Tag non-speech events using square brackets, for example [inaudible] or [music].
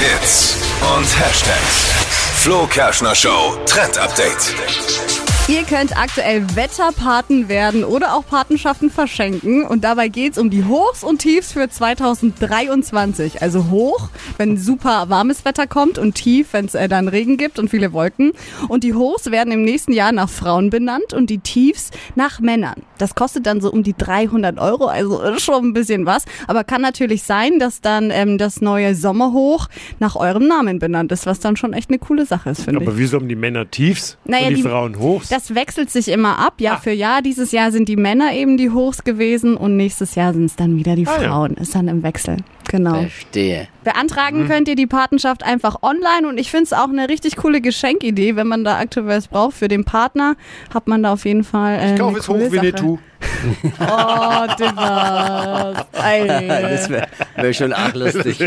Hits und Hashtags. Flo Kerschner Show Trend Update. Ihr könnt aktuell Wetterpaten werden oder auch Patenschaften verschenken. Und dabei geht's um die Hochs und Tiefs für 2023. Also hoch, wenn super warmes Wetter kommt und tief, wenn es äh, dann Regen gibt und viele Wolken. Und die Hochs werden im nächsten Jahr nach Frauen benannt und die Tiefs nach Männern. Das kostet dann so um die 300 Euro, also schon ein bisschen was. Aber kann natürlich sein, dass dann ähm, das neue Sommerhoch nach eurem Namen benannt ist, was dann schon echt eine coole Sache ist, finde ich. Aber wieso haben die Männer Tiefs Naja, und die, die- Frauen Hochs? Das wechselt sich immer ab, Jahr Ah. für Jahr. Dieses Jahr sind die Männer eben die Hochs gewesen und nächstes Jahr sind es dann wieder die Ah, ja. Frauen. Ist dann im Wechsel. Genau. Verstehe. Beantragen Mhm. könnt ihr die Patenschaft einfach online und ich finde es auch eine richtig coole Geschenkidee, wenn man da aktuell was braucht für den Partner, hat man da auf jeden Fall äh, ich kaufe es hoch. Winnetou. [laughs] Oh. [laughs] Ey. Das wäre wär schon arg lustig.